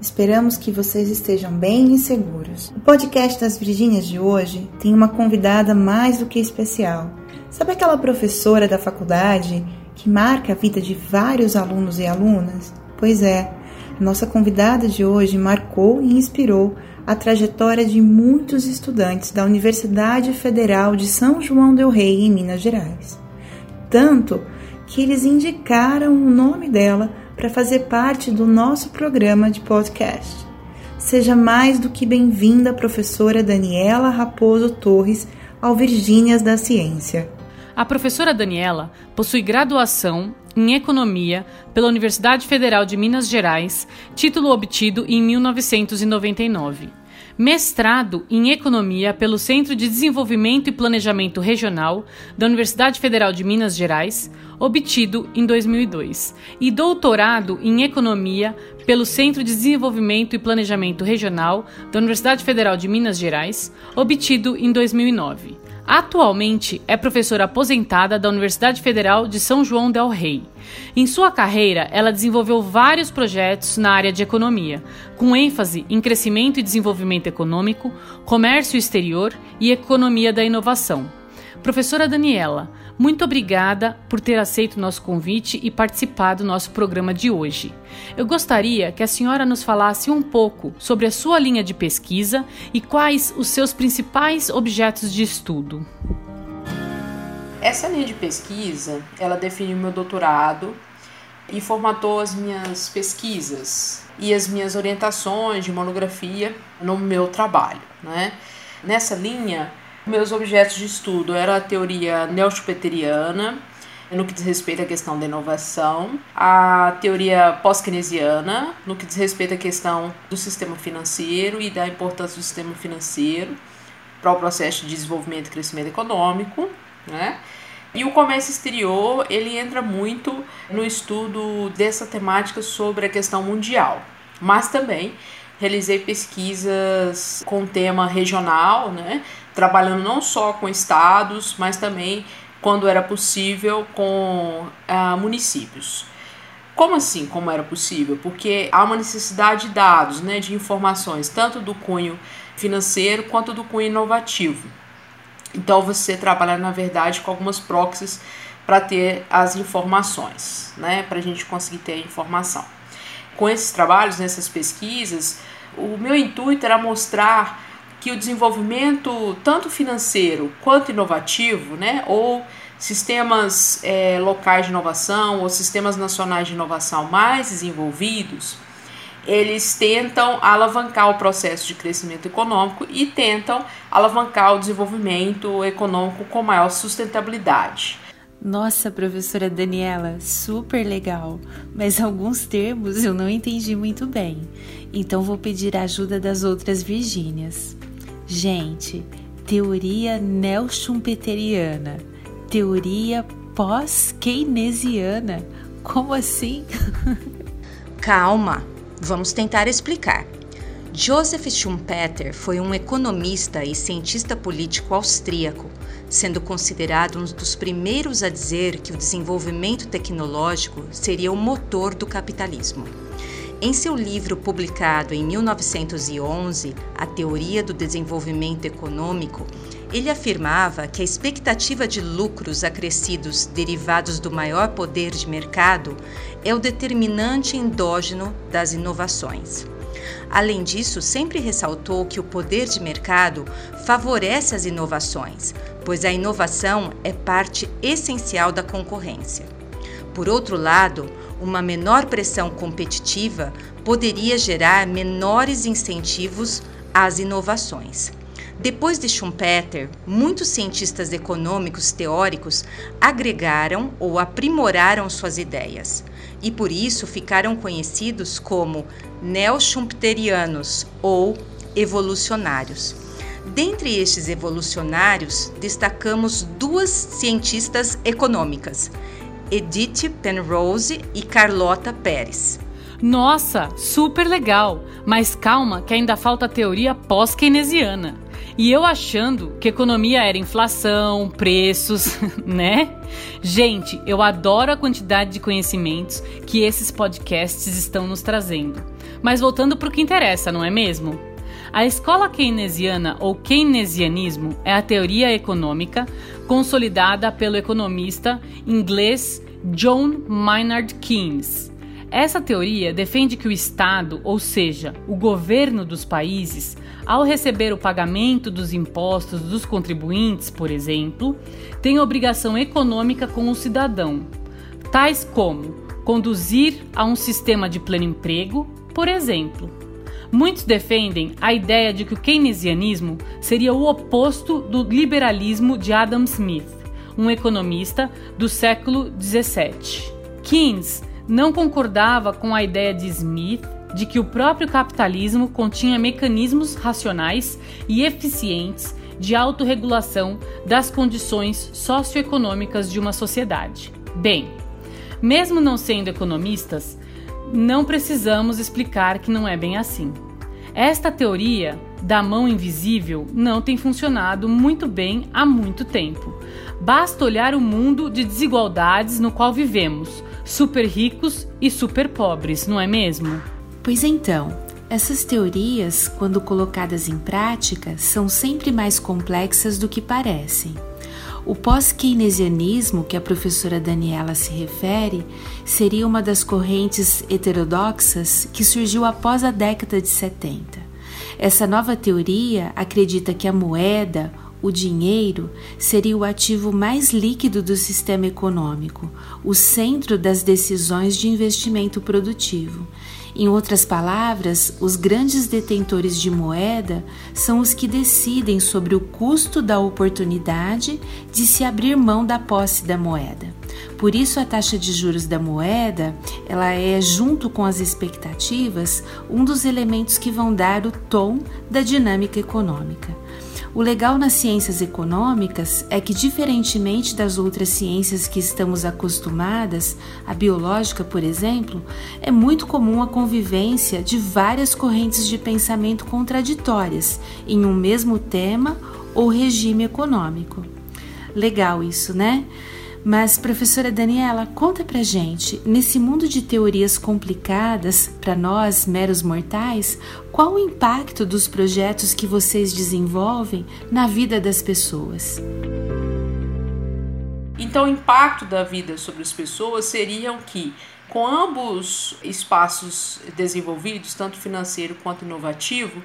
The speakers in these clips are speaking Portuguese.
Esperamos que vocês estejam bem e seguros. O podcast das Virgínias de hoje tem uma convidada mais do que especial. Sabe aquela professora da faculdade que marca a vida de vários alunos e alunas? Pois é, nossa convidada de hoje marcou e inspirou a trajetória de muitos estudantes da Universidade Federal de São João del Rei, em Minas Gerais. Tanto que eles indicaram o nome dela para fazer parte do nosso programa de podcast. Seja mais do que bem-vinda, professora Daniela Raposo Torres, ao Virgínias da Ciência. A professora Daniela possui graduação em Economia pela Universidade Federal de Minas Gerais, título obtido em 1999 mestrado em Economia pelo Centro de Desenvolvimento e Planejamento Regional da Universidade Federal de Minas Gerais, obtido em 2002, e doutorado em Economia pelo Centro de Desenvolvimento e Planejamento Regional da Universidade Federal de Minas Gerais, obtido em 2009. Atualmente é professora aposentada da Universidade Federal de São João del Rei. Em sua carreira, ela desenvolveu vários projetos na área de economia, com ênfase em crescimento e desenvolvimento econômico, comércio exterior e economia da inovação. Professora Daniela, muito obrigada por ter aceito nosso convite e participar do nosso programa de hoje. Eu gostaria que a senhora nos falasse um pouco sobre a sua linha de pesquisa e quais os seus principais objetos de estudo. Essa linha de pesquisa, ela define o meu doutorado e formatou as minhas pesquisas e as minhas orientações de monografia no meu trabalho, né? Nessa linha, meus objetos de estudo era a teoria neo-schumpeteriana, no que diz respeito à questão da inovação, a teoria pós-keynesiana, no que diz respeito à questão do sistema financeiro e da importância do sistema financeiro para o processo de desenvolvimento e crescimento econômico, né? E o comércio exterior, ele entra muito no estudo dessa temática sobre a questão mundial, mas também realizei pesquisas com tema regional, né? Trabalhando não só com estados, mas também, quando era possível, com uh, municípios. Como assim, como era possível? Porque há uma necessidade de dados, né, de informações, tanto do cunho financeiro quanto do cunho inovativo. Então você trabalha, na verdade, com algumas proxies para ter as informações, né, para a gente conseguir ter a informação. Com esses trabalhos, nessas pesquisas, o meu intuito era mostrar que o desenvolvimento tanto financeiro quanto inovativo, né, ou sistemas é, locais de inovação ou sistemas nacionais de inovação mais desenvolvidos, eles tentam alavancar o processo de crescimento econômico e tentam alavancar o desenvolvimento econômico com maior sustentabilidade. Nossa, professora Daniela, super legal, mas alguns termos eu não entendi muito bem, então vou pedir a ajuda das outras Virgínias. Gente, teoria neo-schumpeteriana, teoria pós-keynesiana, como assim? Calma, vamos tentar explicar. Joseph Schumpeter foi um economista e cientista político austríaco, sendo considerado um dos primeiros a dizer que o desenvolvimento tecnológico seria o motor do capitalismo. Em seu livro publicado em 1911, A Teoria do Desenvolvimento Econômico, ele afirmava que a expectativa de lucros acrescidos derivados do maior poder de mercado é o determinante endógeno das inovações. Além disso, sempre ressaltou que o poder de mercado favorece as inovações, pois a inovação é parte essencial da concorrência. Por outro lado, uma menor pressão competitiva poderia gerar menores incentivos às inovações. Depois de Schumpeter, muitos cientistas econômicos teóricos agregaram ou aprimoraram suas ideias e por isso ficaram conhecidos como neo-schumpeterianos ou evolucionários. Dentre estes evolucionários, destacamos duas cientistas econômicas, Edith Penrose e Carlota Pérez. Nossa, super legal! Mas calma, que ainda falta teoria pós-keynesiana. E eu achando que economia era inflação, preços, né? Gente, eu adoro a quantidade de conhecimentos que esses podcasts estão nos trazendo. Mas voltando para o que interessa, não é mesmo? A escola keynesiana ou keynesianismo é a teoria econômica consolidada pelo economista inglês John Maynard Keynes. Essa teoria defende que o Estado, ou seja, o governo dos países, ao receber o pagamento dos impostos dos contribuintes, por exemplo, tem obrigação econômica com o cidadão, tais como conduzir a um sistema de pleno emprego, por exemplo. Muitos defendem a ideia de que o keynesianismo seria o oposto do liberalismo de Adam Smith, um economista do século 17. Keynes não concordava com a ideia de Smith de que o próprio capitalismo continha mecanismos racionais e eficientes de autorregulação das condições socioeconômicas de uma sociedade. Bem, mesmo não sendo economistas, não precisamos explicar que não é bem assim. Esta teoria da mão invisível não tem funcionado muito bem há muito tempo. Basta olhar o mundo de desigualdades no qual vivemos, super ricos e super pobres, não é mesmo? Pois então, essas teorias, quando colocadas em prática, são sempre mais complexas do que parecem. O pós-keynesianismo, que a professora Daniela se refere, seria uma das correntes heterodoxas que surgiu após a década de 70. Essa nova teoria acredita que a moeda, o dinheiro seria o ativo mais líquido do sistema econômico, o centro das decisões de investimento produtivo. Em outras palavras, os grandes detentores de moeda são os que decidem sobre o custo da oportunidade de se abrir mão da posse da moeda. Por isso a taxa de juros da moeda, ela é junto com as expectativas um dos elementos que vão dar o tom da dinâmica econômica. O legal nas ciências econômicas é que, diferentemente das outras ciências que estamos acostumadas, a biológica, por exemplo, é muito comum a convivência de várias correntes de pensamento contraditórias em um mesmo tema ou regime econômico. Legal isso, né? Mas, professora Daniela, conta pra gente, nesse mundo de teorias complicadas, para nós, meros mortais, qual o impacto dos projetos que vocês desenvolvem na vida das pessoas? Então, o impacto da vida sobre as pessoas seriam que, com ambos espaços desenvolvidos, tanto financeiro quanto inovativo,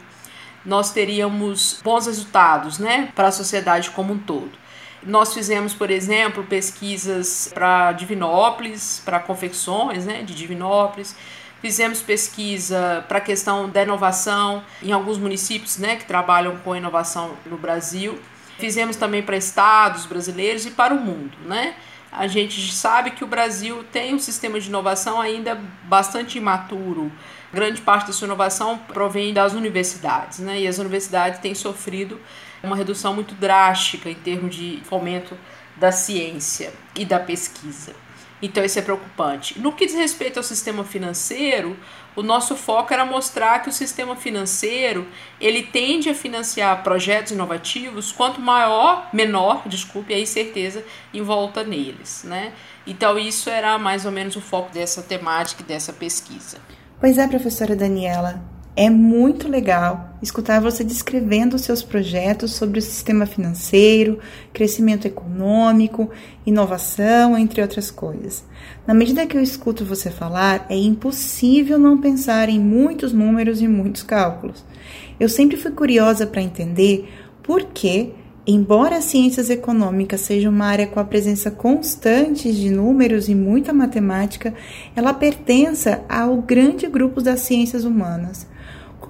nós teríamos bons resultados né, para a sociedade como um todo. Nós fizemos, por exemplo, pesquisas para Divinópolis, para confecções né, de Divinópolis. Fizemos pesquisa para a questão da inovação em alguns municípios né, que trabalham com inovação no Brasil. Fizemos também para estados brasileiros e para o mundo. Né? A gente sabe que o Brasil tem um sistema de inovação ainda bastante imaturo. Grande parte da sua inovação provém das universidades, né? e as universidades têm sofrido uma redução muito drástica em termos de fomento da ciência e da pesquisa. Então isso é preocupante. No que diz respeito ao sistema financeiro, o nosso foco era mostrar que o sistema financeiro ele tende a financiar projetos inovativos quanto maior, menor, desculpe, a incerteza em volta neles, né? Então isso era mais ou menos o foco dessa temática e dessa pesquisa. Pois é, professora Daniela. É muito legal escutar você descrevendo seus projetos sobre o sistema financeiro, crescimento econômico, inovação, entre outras coisas. Na medida que eu escuto você falar, é impossível não pensar em muitos números e muitos cálculos. Eu sempre fui curiosa para entender por que Embora as ciências econômicas seja uma área com a presença constante de números e muita matemática, ela pertença ao grande grupo das ciências humanas.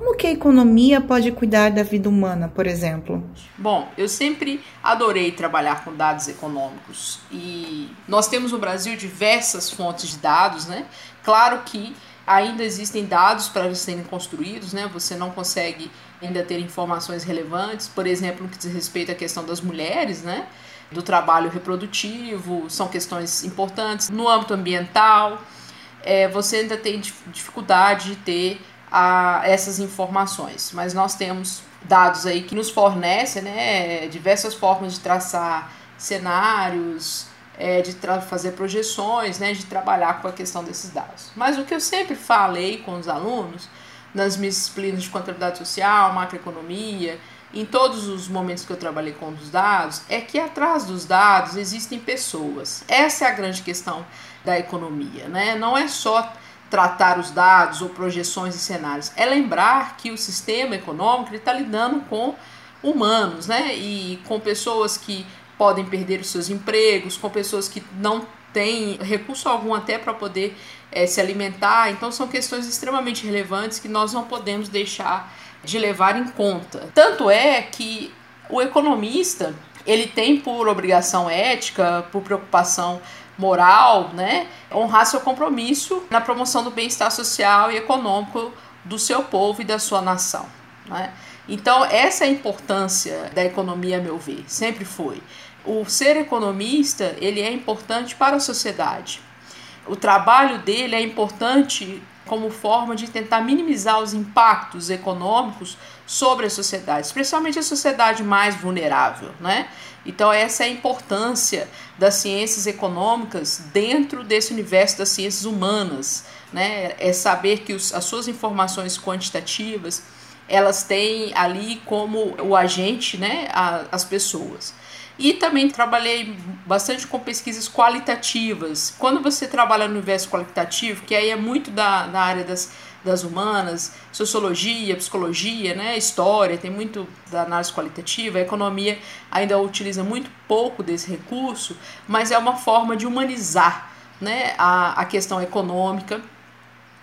Como que a economia pode cuidar da vida humana, por exemplo? Bom, eu sempre adorei trabalhar com dados econômicos e nós temos no Brasil diversas fontes de dados, né? Claro que ainda existem dados para serem construídos, né? Você não consegue ainda ter informações relevantes, por exemplo, no que diz respeito à questão das mulheres, né? Do trabalho reprodutivo, são questões importantes. No âmbito ambiental, é, você ainda tem dificuldade de ter a, essas informações, mas nós temos dados aí que nos fornecem né, diversas formas de traçar cenários, é, de fazer projeções, né, de trabalhar com a questão desses dados. Mas o que eu sempre falei com os alunos, nas minhas disciplinas de contabilidade social, macroeconomia, em todos os momentos que eu trabalhei com os dados, é que atrás dos dados existem pessoas. Essa é a grande questão da economia, né? Não é só tratar os dados ou projeções e cenários, é lembrar que o sistema econômico está lidando com humanos, né? E com pessoas que podem perder os seus empregos, com pessoas que não têm recurso algum até para poder é, se alimentar. Então são questões extremamente relevantes que nós não podemos deixar de levar em conta. Tanto é que o economista ele tem por obrigação ética, por preocupação moral, né, honrar seu compromisso na promoção do bem-estar social e econômico do seu povo e da sua nação. Né? Então, essa é a importância da economia, a meu ver, sempre foi. O ser economista, ele é importante para a sociedade. O trabalho dele é importante como forma de tentar minimizar os impactos econômicos sobre a sociedade, especialmente a sociedade mais vulnerável, né? Então essa é a importância das ciências econômicas dentro desse universo das ciências humanas, né? É saber que os, as suas informações quantitativas elas têm ali como o agente, né, a, as pessoas. E também trabalhei bastante com pesquisas qualitativas. Quando você trabalha no universo qualitativo, que aí é muito da, da área das, das humanas, sociologia, psicologia, né, história, tem muito da análise qualitativa, a economia ainda utiliza muito pouco desse recurso, mas é uma forma de humanizar né, a, a questão econômica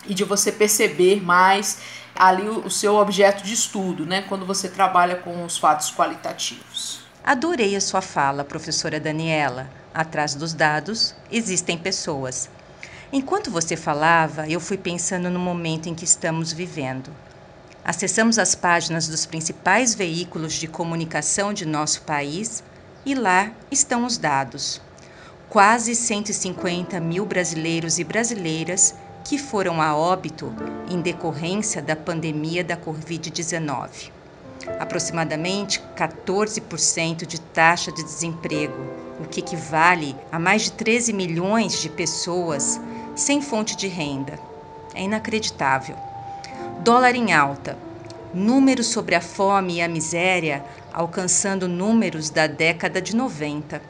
e de você perceber mais ali o, o seu objeto de estudo, né, quando você trabalha com os fatos qualitativos. Adorei a sua fala, professora Daniela. Atrás dos dados existem pessoas. Enquanto você falava, eu fui pensando no momento em que estamos vivendo. Acessamos as páginas dos principais veículos de comunicação de nosso país e lá estão os dados. Quase 150 mil brasileiros e brasileiras que foram a óbito em decorrência da pandemia da Covid-19 aproximadamente 14% de taxa de desemprego, o que equivale a mais de 13 milhões de pessoas sem fonte de renda. É inacreditável. Dólar em alta. Números sobre a fome e a miséria alcançando números da década de 90.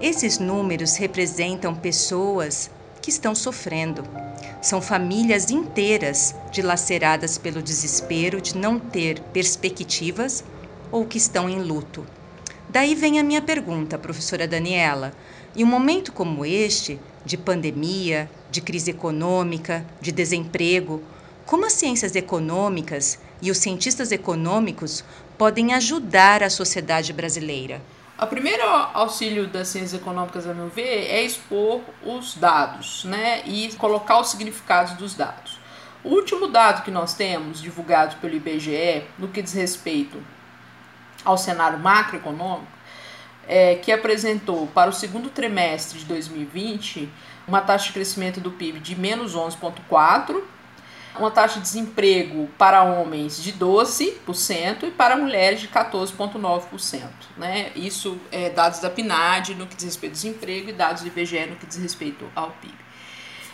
Esses números representam pessoas que estão sofrendo. São famílias inteiras dilaceradas pelo desespero de não ter perspectivas ou que estão em luto. Daí vem a minha pergunta, professora Daniela. Em um momento como este, de pandemia, de crise econômica, de desemprego, como as ciências econômicas e os cientistas econômicos podem ajudar a sociedade brasileira? O primeiro auxílio das ciências econômicas, a meu ver, é expor os dados, né, e colocar os significados dos dados. O último dado que nós temos, divulgado pelo IBGE, no que diz respeito ao cenário macroeconômico, é, que apresentou para o segundo trimestre de 2020 uma taxa de crescimento do PIB de menos 11,4%, uma taxa de desemprego para homens de 12% e para mulheres de 14,9%. Né? Isso é dados da PNAD no que diz respeito ao desemprego e dados do IBGE no que diz respeito ao PIB.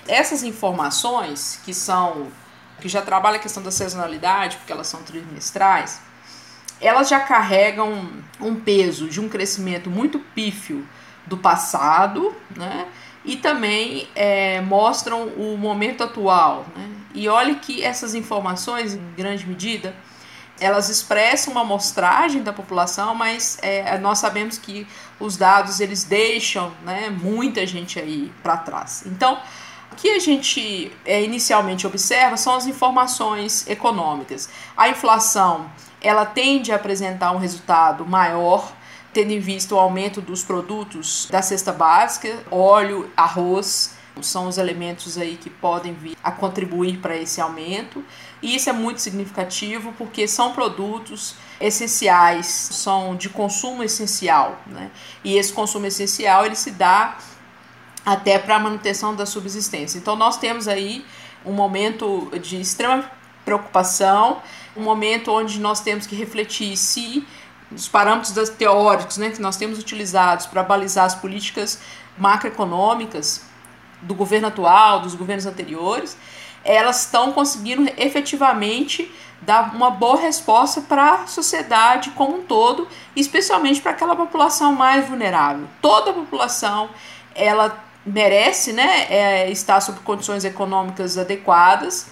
Essas informações, que são que já trabalham a questão da sazonalidade, porque elas são trimestrais, elas já carregam um peso de um crescimento muito pífio do passado, né? e também é, mostram o momento atual. Né? E olhe que essas informações, em grande medida, elas expressam uma amostragem da população, mas é, nós sabemos que os dados eles deixam né, muita gente aí para trás. Então, O que a gente é, inicialmente observa são as informações econômicas. A inflação ela tende a apresentar um resultado maior, tendo em vista o aumento dos produtos da cesta básica, óleo, arroz, são os elementos aí que podem vir a contribuir para esse aumento. E isso é muito significativo porque são produtos essenciais, são de consumo essencial, né? E esse consumo essencial ele se dá até para a manutenção da subsistência. Então nós temos aí um momento de extrema preocupação, um momento onde nós temos que refletir se os parâmetros teóricos né, que nós temos utilizados para balizar as políticas macroeconômicas do governo atual, dos governos anteriores, elas estão conseguindo efetivamente dar uma boa resposta para a sociedade como um todo, especialmente para aquela população mais vulnerável. Toda a população ela merece né, é, estar sob condições econômicas adequadas,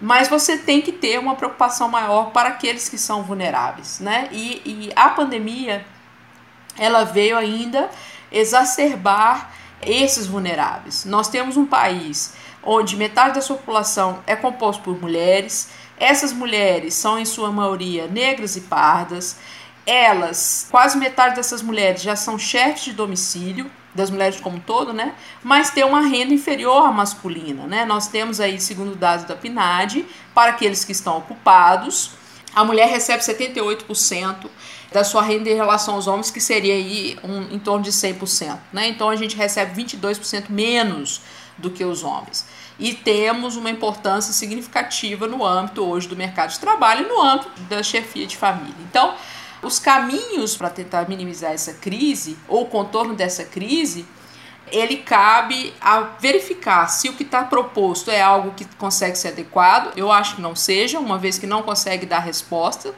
mas você tem que ter uma preocupação maior para aqueles que são vulneráveis. Né? E, e a pandemia ela veio ainda exacerbar esses vulneráveis. Nós temos um país onde metade da sua população é composto por mulheres, essas mulheres são em sua maioria negras e pardas. Elas, quase metade dessas mulheres já são chefes de domicílio, das mulheres como um todo, né? Mas tem uma renda inferior à masculina, né? Nós temos aí, segundo dados da PNAD, para aqueles que estão ocupados, a mulher recebe 78% da sua renda em relação aos homens, que seria aí um, em torno de 100%, né? Então a gente recebe 22% menos do que os homens e temos uma importância significativa no âmbito hoje do mercado de trabalho e no âmbito da chefia de família. Então, os caminhos para tentar minimizar essa crise ou o contorno dessa crise, ele cabe a verificar se o que está proposto é algo que consegue ser adequado. Eu acho que não seja, uma vez que não consegue dar resposta,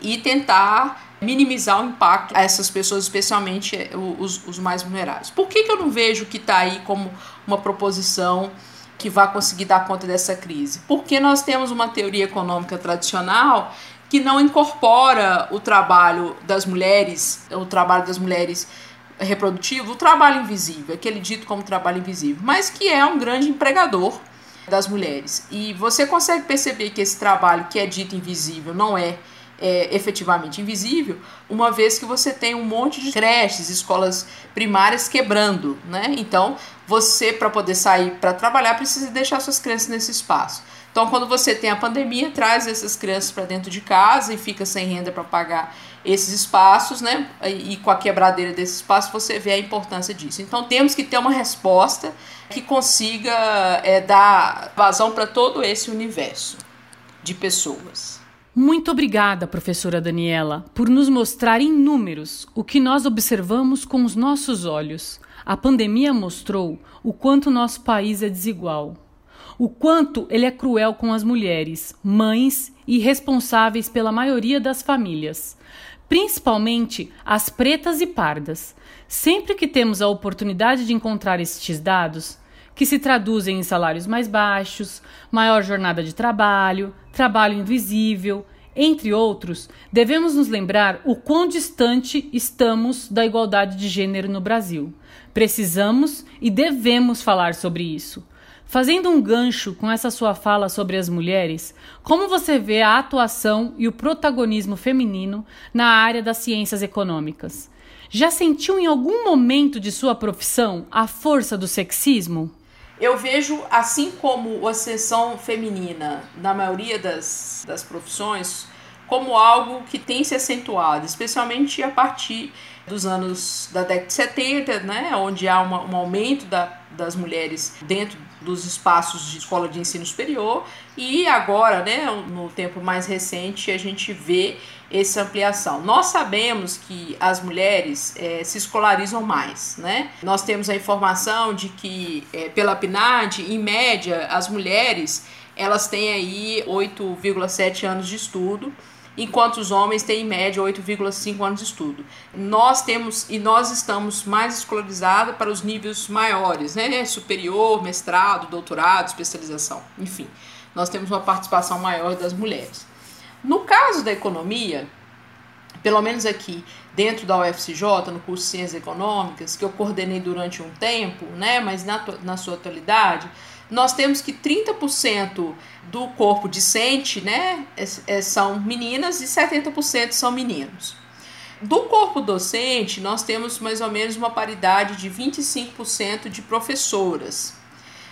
e tentar minimizar o impacto a essas pessoas, especialmente os, os mais vulneráveis. Por que, que eu não vejo que está aí como uma proposição que vai conseguir dar conta dessa crise? Porque nós temos uma teoria econômica tradicional que não incorpora o trabalho das mulheres, o trabalho das mulheres reprodutivo, o trabalho invisível, aquele dito como trabalho invisível, mas que é um grande empregador das mulheres. E você consegue perceber que esse trabalho que é dito invisível não é é, efetivamente invisível, uma vez que você tem um monte de creches, escolas primárias quebrando, né? Então, você, para poder sair para trabalhar, precisa deixar suas crianças nesse espaço. Então, quando você tem a pandemia, traz essas crianças para dentro de casa e fica sem renda para pagar esses espaços, né? E, com a quebradeira desse espaço, você vê a importância disso. Então, temos que ter uma resposta que consiga é, dar vazão para todo esse universo de pessoas. Muito obrigada, professora Daniela, por nos mostrar em números o que nós observamos com os nossos olhos. A pandemia mostrou o quanto nosso país é desigual, o quanto ele é cruel com as mulheres, mães e responsáveis pela maioria das famílias, principalmente as pretas e pardas. Sempre que temos a oportunidade de encontrar estes dados, que se traduzem em salários mais baixos, maior jornada de trabalho, trabalho invisível, entre outros, devemos nos lembrar o quão distante estamos da igualdade de gênero no Brasil. Precisamos e devemos falar sobre isso. Fazendo um gancho com essa sua fala sobre as mulheres, como você vê a atuação e o protagonismo feminino na área das ciências econômicas? Já sentiu em algum momento de sua profissão a força do sexismo? Eu vejo, assim como a ascensão feminina na maioria das, das profissões, como algo que tem se acentuado, especialmente a partir dos anos da década de 70, né, onde há uma, um aumento da, das mulheres dentro dos espaços de escola de ensino superior e agora, né, no tempo mais recente, a gente vê essa ampliação. Nós sabemos que as mulheres é, se escolarizam mais, né? Nós temos a informação de que é, pela PNAD, em média, as mulheres elas têm aí 8,7 anos de estudo enquanto os homens têm em média 8,5 anos de estudo. Nós temos e nós estamos mais escolarizados para os níveis maiores, né? Superior, mestrado, doutorado, especialização, enfim. Nós temos uma participação maior das mulheres. No caso da economia, pelo menos aqui dentro da UFCJ, no curso de Ciências Econômicas, que eu coordenei durante um tempo, né, mas na, na sua atualidade, nós temos que 30% do corpo discente né, é, é, são meninas e 70% são meninos. Do corpo docente, nós temos mais ou menos uma paridade de 25% de professoras.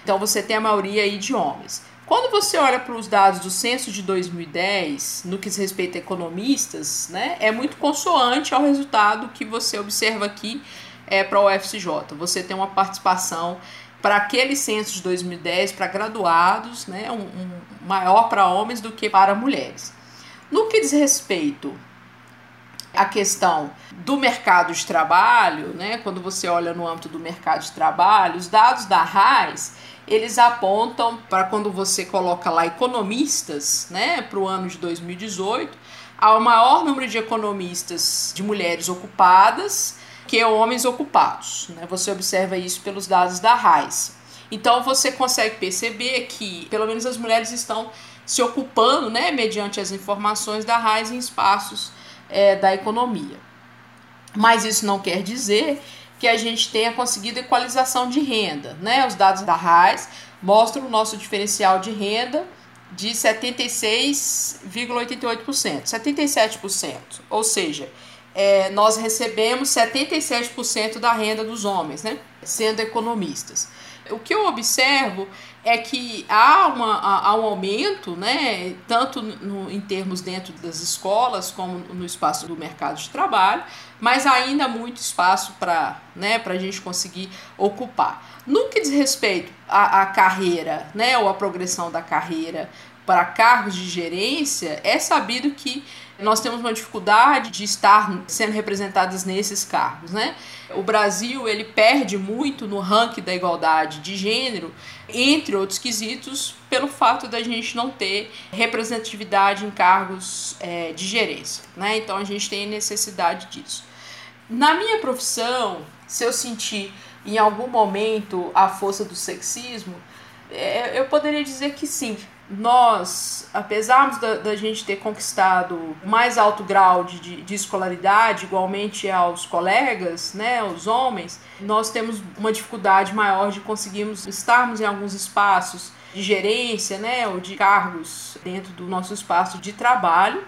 Então você tem a maioria aí de homens. Quando você olha para os dados do censo de 2010, no que diz respeito a economistas, né, é muito consoante ao resultado que você observa aqui é, para o UFCJ. Você tem uma participação para aquele censo de 2010 para graduados, né, um, um maior para homens do que para mulheres. No que diz respeito à questão do mercado de trabalho, né, quando você olha no âmbito do mercado de trabalho, os dados da RAIS eles apontam para quando você coloca lá economistas, né, para o ano de 2018, há o maior número de economistas de mulheres ocupadas que homens ocupados. Né? Você observa isso pelos dados da RAIS. Então você consegue perceber que pelo menos as mulheres estão se ocupando, né, mediante as informações da RAIS em espaços é, da economia. Mas isso não quer dizer que a gente tenha conseguido equalização de renda. Né? Os dados da RAIS mostram o nosso diferencial de renda de 76,88%, 77%. Ou seja, é, nós recebemos 77% da renda dos homens, né? sendo economistas. O que eu observo é que há, uma, há um aumento, né, tanto no, em termos dentro das escolas como no espaço do mercado de trabalho, mas ainda há muito espaço para né, a gente conseguir ocupar. No que diz respeito à, à carreira, né, ou à progressão da carreira para cargos de gerência, é sabido que nós temos uma dificuldade de estar sendo representadas nesses cargos, né? O Brasil ele perde muito no ranking da igualdade de gênero, entre outros quesitos, pelo fato da gente não ter representatividade em cargos é, de gerência, né? Então a gente tem necessidade disso. Na minha profissão, se eu sentir em algum momento a força do sexismo, é, eu poderia dizer que sim, nós, apesar da, da, gente ter conquistado mais alto grau de, de, escolaridade, igualmente aos colegas, né, os homens, nós temos uma dificuldade maior de conseguirmos estarmos em alguns espaços de gerência, né, ou de cargos dentro do nosso espaço de trabalho.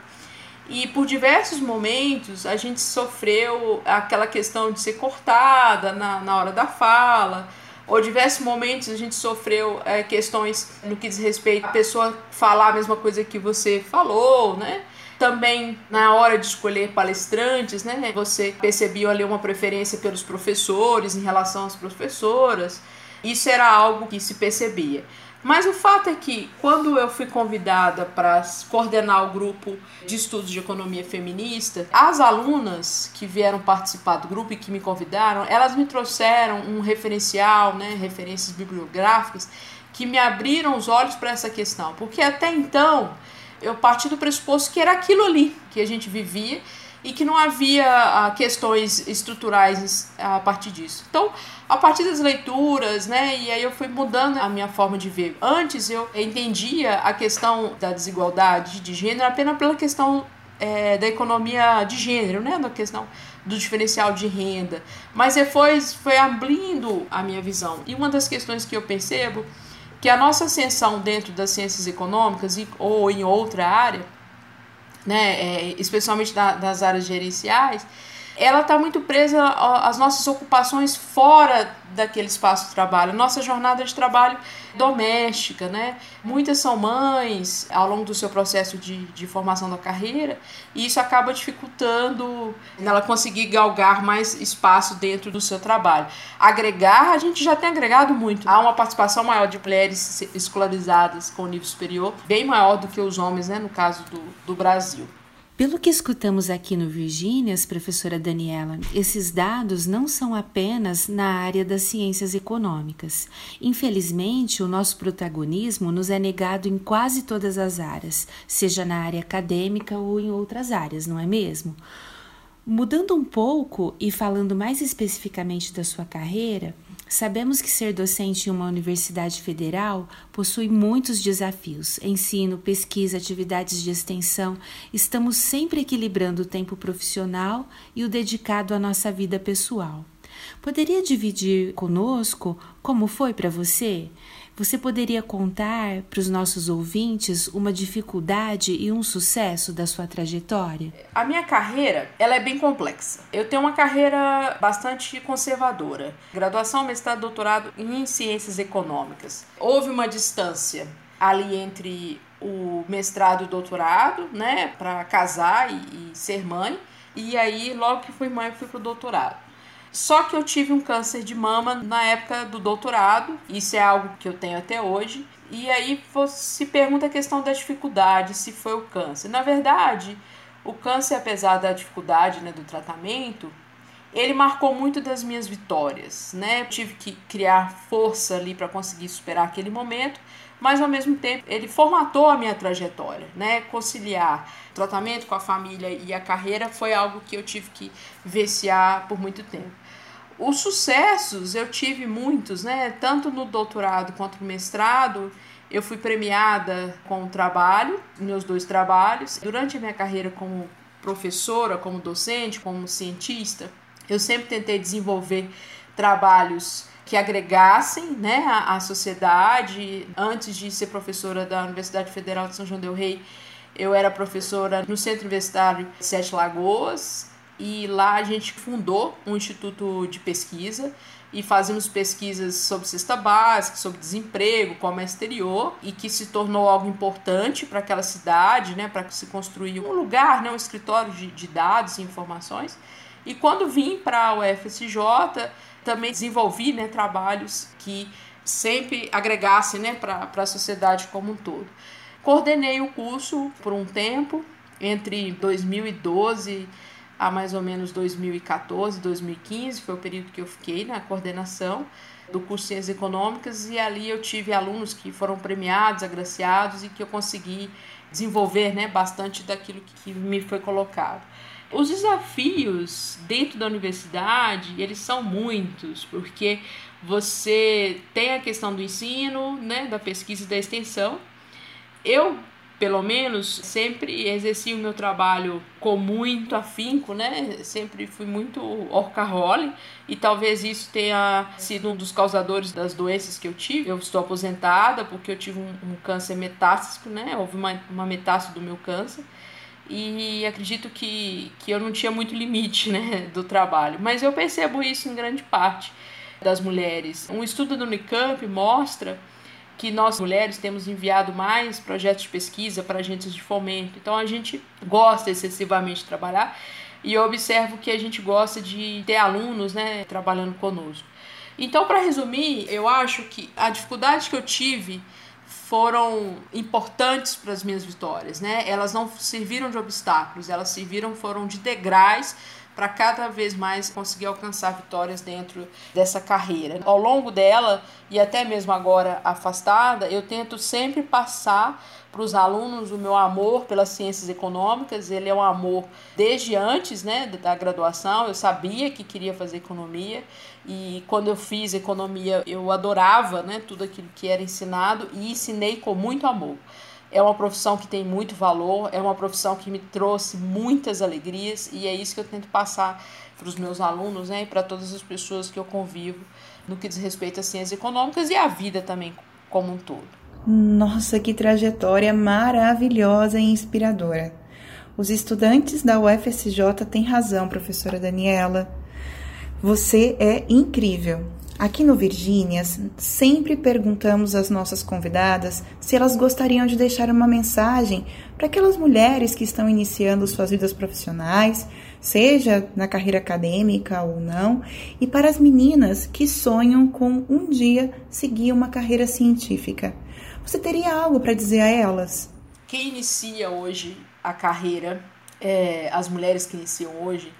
E por diversos momentos a gente sofreu aquela questão de ser cortada na, na hora da fala, ou diversos momentos a gente sofreu é, questões no que diz respeito a pessoa falar a mesma coisa que você falou, né? Também na hora de escolher palestrantes, né? Você percebia ali uma preferência pelos professores em relação às professoras. Isso era algo que se percebia. Mas o fato é que, quando eu fui convidada para coordenar o grupo de estudos de economia feminista, as alunas que vieram participar do grupo e que me convidaram, elas me trouxeram um referencial, né, referências bibliográficas, que me abriram os olhos para essa questão. Porque até então, eu parti do pressuposto que era aquilo ali que a gente vivia e que não havia ah, questões estruturais a partir disso. Então, a partir das leituras, né, e aí eu fui mudando a minha forma de ver. Antes eu entendia a questão da desigualdade de gênero apenas pela questão é, da economia de gênero, né, da questão do diferencial de renda, mas depois foi abrindo a minha visão. E uma das questões que eu percebo que a nossa ascensão dentro das ciências econômicas e, ou em outra área né, é, especialmente da, das áreas gerenciais, ela está muito presa às nossas ocupações fora daquele espaço de trabalho, nossa jornada de trabalho doméstica, né? Muitas são mães ao longo do seu processo de, de formação da carreira e isso acaba dificultando ela conseguir galgar mais espaço dentro do seu trabalho. Agregar, a gente já tem agregado muito. Há uma participação maior de mulheres escolarizadas com nível superior, bem maior do que os homens, né? No caso do, do Brasil. Pelo que escutamos aqui no Virgínias, professora Daniela, esses dados não são apenas na área das ciências econômicas. Infelizmente, o nosso protagonismo nos é negado em quase todas as áreas, seja na área acadêmica ou em outras áreas, não é mesmo? Mudando um pouco e falando mais especificamente da sua carreira, Sabemos que ser docente em uma universidade federal possui muitos desafios. Ensino, pesquisa, atividades de extensão. Estamos sempre equilibrando o tempo profissional e o dedicado à nossa vida pessoal. Poderia dividir conosco como foi para você? Você poderia contar para os nossos ouvintes uma dificuldade e um sucesso da sua trajetória? A minha carreira, ela é bem complexa. Eu tenho uma carreira bastante conservadora. Graduação, mestrado, doutorado em ciências econômicas. Houve uma distância ali entre o mestrado e o doutorado, né, para casar e, e ser mãe. E aí, logo que fui mãe, fui pro doutorado. Só que eu tive um câncer de mama na época do doutorado, isso é algo que eu tenho até hoje. E aí se pergunta a questão da dificuldade, se foi o câncer. Na verdade, o câncer, apesar da dificuldade né, do tratamento, ele marcou muito das minhas vitórias, né? Eu tive que criar força ali para conseguir superar aquele momento, mas ao mesmo tempo ele formatou a minha trajetória, né? Conciliar tratamento com a família e a carreira foi algo que eu tive que viciar por muito tempo. Os sucessos eu tive muitos, né? Tanto no doutorado quanto no mestrado, eu fui premiada com o trabalho, meus dois trabalhos. Durante a minha carreira como professora, como docente, como cientista, eu sempre tentei desenvolver trabalhos que agregassem né, a, a sociedade. Antes de ser professora da Universidade Federal de São João del Rei, eu era professora no Centro Universitário Sete Lagoas, e lá a gente fundou um instituto de pesquisa e fazemos pesquisas sobre cesta básica, sobre desemprego, comércio exterior e que se tornou algo importante para aquela cidade, né, para se construir um lugar, né, um escritório de, de dados e informações. E quando vim para a UFSJ, também desenvolvi né, trabalhos que sempre agregassem né, para a sociedade como um todo. Coordenei o curso por um tempo, entre 2012 a mais ou menos 2014, 2015, foi o período que eu fiquei na coordenação do curso Ciências Econômicas e ali eu tive alunos que foram premiados, agraciados e que eu consegui desenvolver né, bastante daquilo que me foi colocado. Os desafios dentro da universidade, eles são muitos, porque você tem a questão do ensino, né, da pesquisa e da extensão. Eu pelo menos, sempre exerci o meu trabalho com muito afinco, né? Sempre fui muito orcaholic e talvez isso tenha sido um dos causadores das doenças que eu tive. Eu estou aposentada porque eu tive um, um câncer metástico, né? Houve uma, uma metástase do meu câncer e acredito que, que eu não tinha muito limite, né, do trabalho. Mas eu percebo isso em grande parte das mulheres. Um estudo do Unicamp mostra que nós mulheres temos enviado mais projetos de pesquisa para agentes de fomento. Então a gente gosta excessivamente de trabalhar e eu observo que a gente gosta de ter alunos, né, trabalhando conosco. Então, para resumir, eu acho que a dificuldade que eu tive foram importantes para as minhas vitórias, né? Elas não serviram de obstáculos, elas serviram foram de degraus para cada vez mais conseguir alcançar vitórias dentro dessa carreira. Ao longo dela e até mesmo agora afastada, eu tento sempre passar para os alunos o meu amor pelas ciências econômicas. Ele é um amor desde antes né, da graduação. Eu sabia que queria fazer economia e quando eu fiz economia eu adorava né, tudo aquilo que era ensinado e ensinei com muito amor. É uma profissão que tem muito valor, é uma profissão que me trouxe muitas alegrias e é isso que eu tento passar para os meus alunos né, e para todas as pessoas que eu convivo no que diz respeito às ciências econômicas e à vida também como um todo. Nossa, que trajetória maravilhosa e inspiradora. Os estudantes da UFSJ têm razão, professora Daniela. Você é incrível. Aqui no Virgínias, sempre perguntamos às nossas convidadas se elas gostariam de deixar uma mensagem para aquelas mulheres que estão iniciando suas vidas profissionais, seja na carreira acadêmica ou não, e para as meninas que sonham com um dia seguir uma carreira científica. Você teria algo para dizer a elas? Quem inicia hoje a carreira, é, as mulheres que iniciam hoje,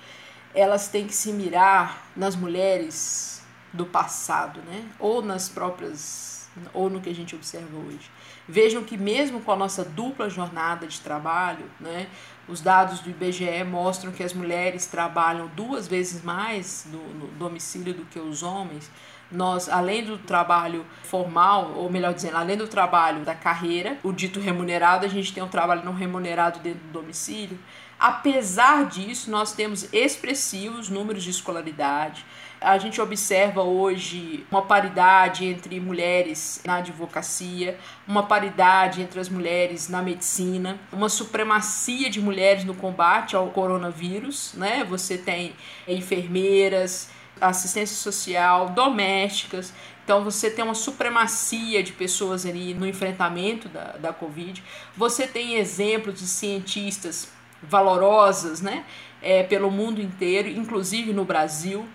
elas têm que se mirar nas mulheres do passado, né? Ou nas próprias, ou no que a gente observa hoje. Vejam que mesmo com a nossa dupla jornada de trabalho, né, os dados do IBGE mostram que as mulheres trabalham duas vezes mais no, no domicílio do que os homens. Nós, além do trabalho formal, ou melhor dizendo, além do trabalho da carreira, o dito remunerado, a gente tem um trabalho não remunerado dentro do domicílio. Apesar disso, nós temos expressivos números de escolaridade, a gente observa hoje uma paridade entre mulheres na advocacia, uma paridade entre as mulheres na medicina, uma supremacia de mulheres no combate ao coronavírus, né? Você tem enfermeiras, assistência social, domésticas. Então você tem uma supremacia de pessoas ali no enfrentamento da, da Covid. Você tem exemplos de cientistas valorosas, né? É, pelo mundo inteiro, inclusive no Brasil,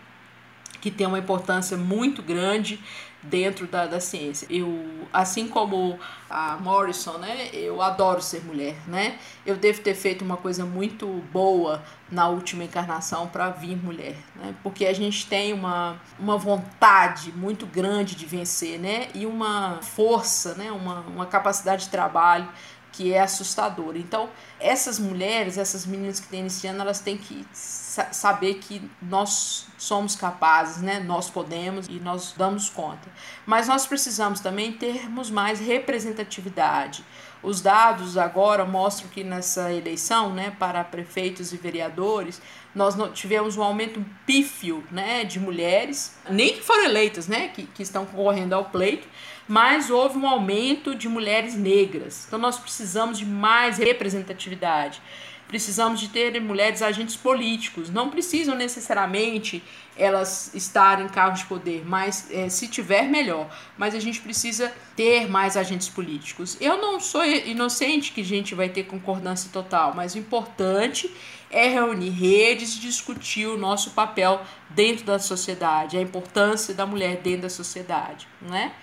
que tem uma importância muito grande dentro da, da ciência. Eu, assim como a Morrison, né, eu adoro ser mulher, né? Eu devo ter feito uma coisa muito boa na última encarnação para vir mulher, né? Porque a gente tem uma, uma vontade muito grande de vencer, né? E uma força, né? Uma, uma capacidade de trabalho que é assustadora. Então, essas mulheres, essas meninas que têm esse ano, elas têm que saber que nós somos capazes, né? Nós podemos e nós damos conta. Mas nós precisamos também termos mais representatividade. Os dados agora mostram que nessa eleição, né, para prefeitos e vereadores, nós tivemos um aumento pífio, né, de mulheres, nem que foram eleitas, né, que, que estão concorrendo ao pleito, mas houve um aumento de mulheres negras. Então nós precisamos de mais representatividade. Precisamos de ter mulheres agentes políticos. Não precisam necessariamente elas estarem em cargos de poder, mas é, se tiver, melhor. Mas a gente precisa ter mais agentes políticos. Eu não sou inocente que a gente vai ter concordância total, mas o importante é reunir redes e discutir o nosso papel dentro da sociedade, a importância da mulher dentro da sociedade, né?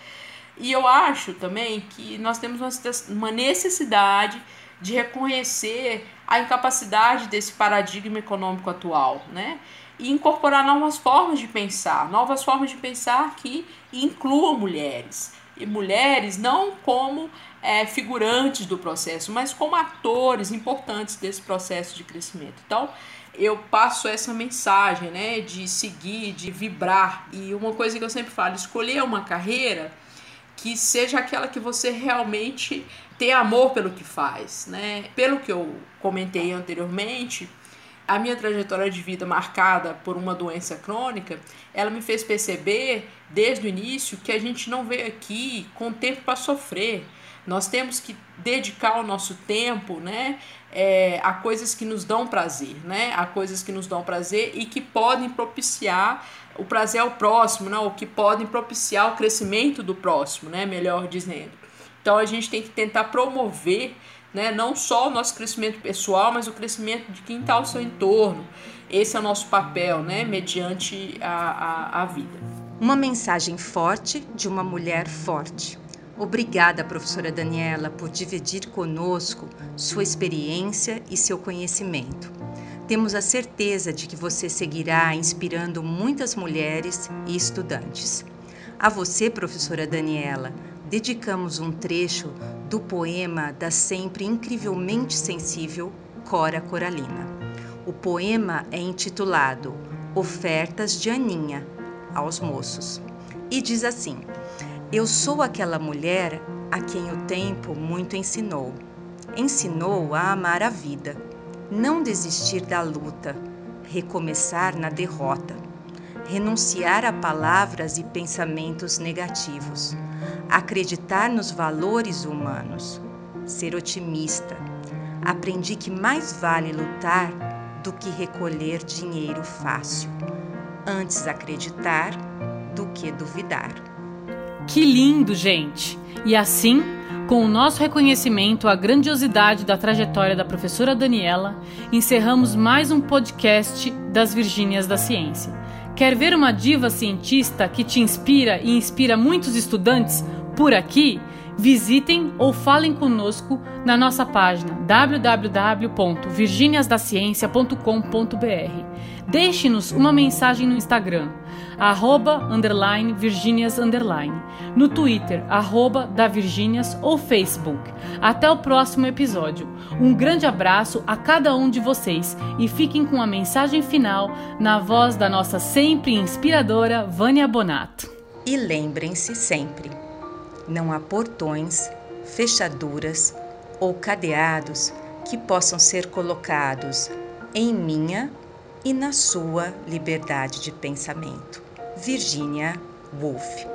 E eu acho também que nós temos uma necessidade de reconhecer a incapacidade desse paradigma econômico atual, né? E incorporar novas formas de pensar, novas formas de pensar que incluam mulheres. E mulheres não como é, figurantes do processo, mas como atores importantes desse processo de crescimento. Então, eu passo essa mensagem, né, de seguir, de vibrar. E uma coisa que eu sempre falo, escolher uma carreira que seja aquela que você realmente tem amor pelo que faz, né? Pelo que eu comentei anteriormente, a minha trajetória de vida marcada por uma doença crônica, ela me fez perceber desde o início que a gente não veio aqui com tempo para sofrer. Nós temos que dedicar o nosso tempo, né, é, a coisas que nos dão prazer, né, a coisas que nos dão prazer e que podem propiciar o prazer ao próximo, né? o que podem propiciar o crescimento do próximo, né? melhor dizendo. Então a gente tem que tentar promover né, não só o nosso crescimento pessoal, mas o crescimento de quem está ao seu entorno. Esse é o nosso papel, né, mediante a, a, a vida. Uma mensagem forte de uma mulher forte. Obrigada, professora Daniela, por dividir conosco sua experiência e seu conhecimento. Temos a certeza de que você seguirá inspirando muitas mulheres e estudantes. A você, professora Daniela, dedicamos um trecho do poema da sempre incrivelmente sensível Cora Coralina. O poema é intitulado Ofertas de Aninha aos moços e diz assim: Eu sou aquela mulher a quem o tempo muito ensinou. Ensinou a amar a vida não desistir da luta, recomeçar na derrota, renunciar a palavras e pensamentos negativos, acreditar nos valores humanos, ser otimista. Aprendi que mais vale lutar do que recolher dinheiro fácil. Antes acreditar do que duvidar. Que lindo, gente! E assim com o nosso reconhecimento à grandiosidade da trajetória da professora Daniela, encerramos mais um podcast das Virgínias da Ciência. Quer ver uma diva cientista que te inspira e inspira muitos estudantes? Por aqui, visitem ou falem conosco na nossa página www.virginiasdaciencia.com.br. Deixe-nos uma mensagem no Instagram, arroba, underline, Virginias, underline, no Twitter, arroba, da Virginias ou Facebook. Até o próximo episódio. Um grande abraço a cada um de vocês e fiquem com a mensagem final na voz da nossa sempre inspiradora Vânia Bonato. E lembrem-se sempre não há portões, fechaduras ou cadeados que possam ser colocados em minha e na sua liberdade de pensamento. Virginia Woolf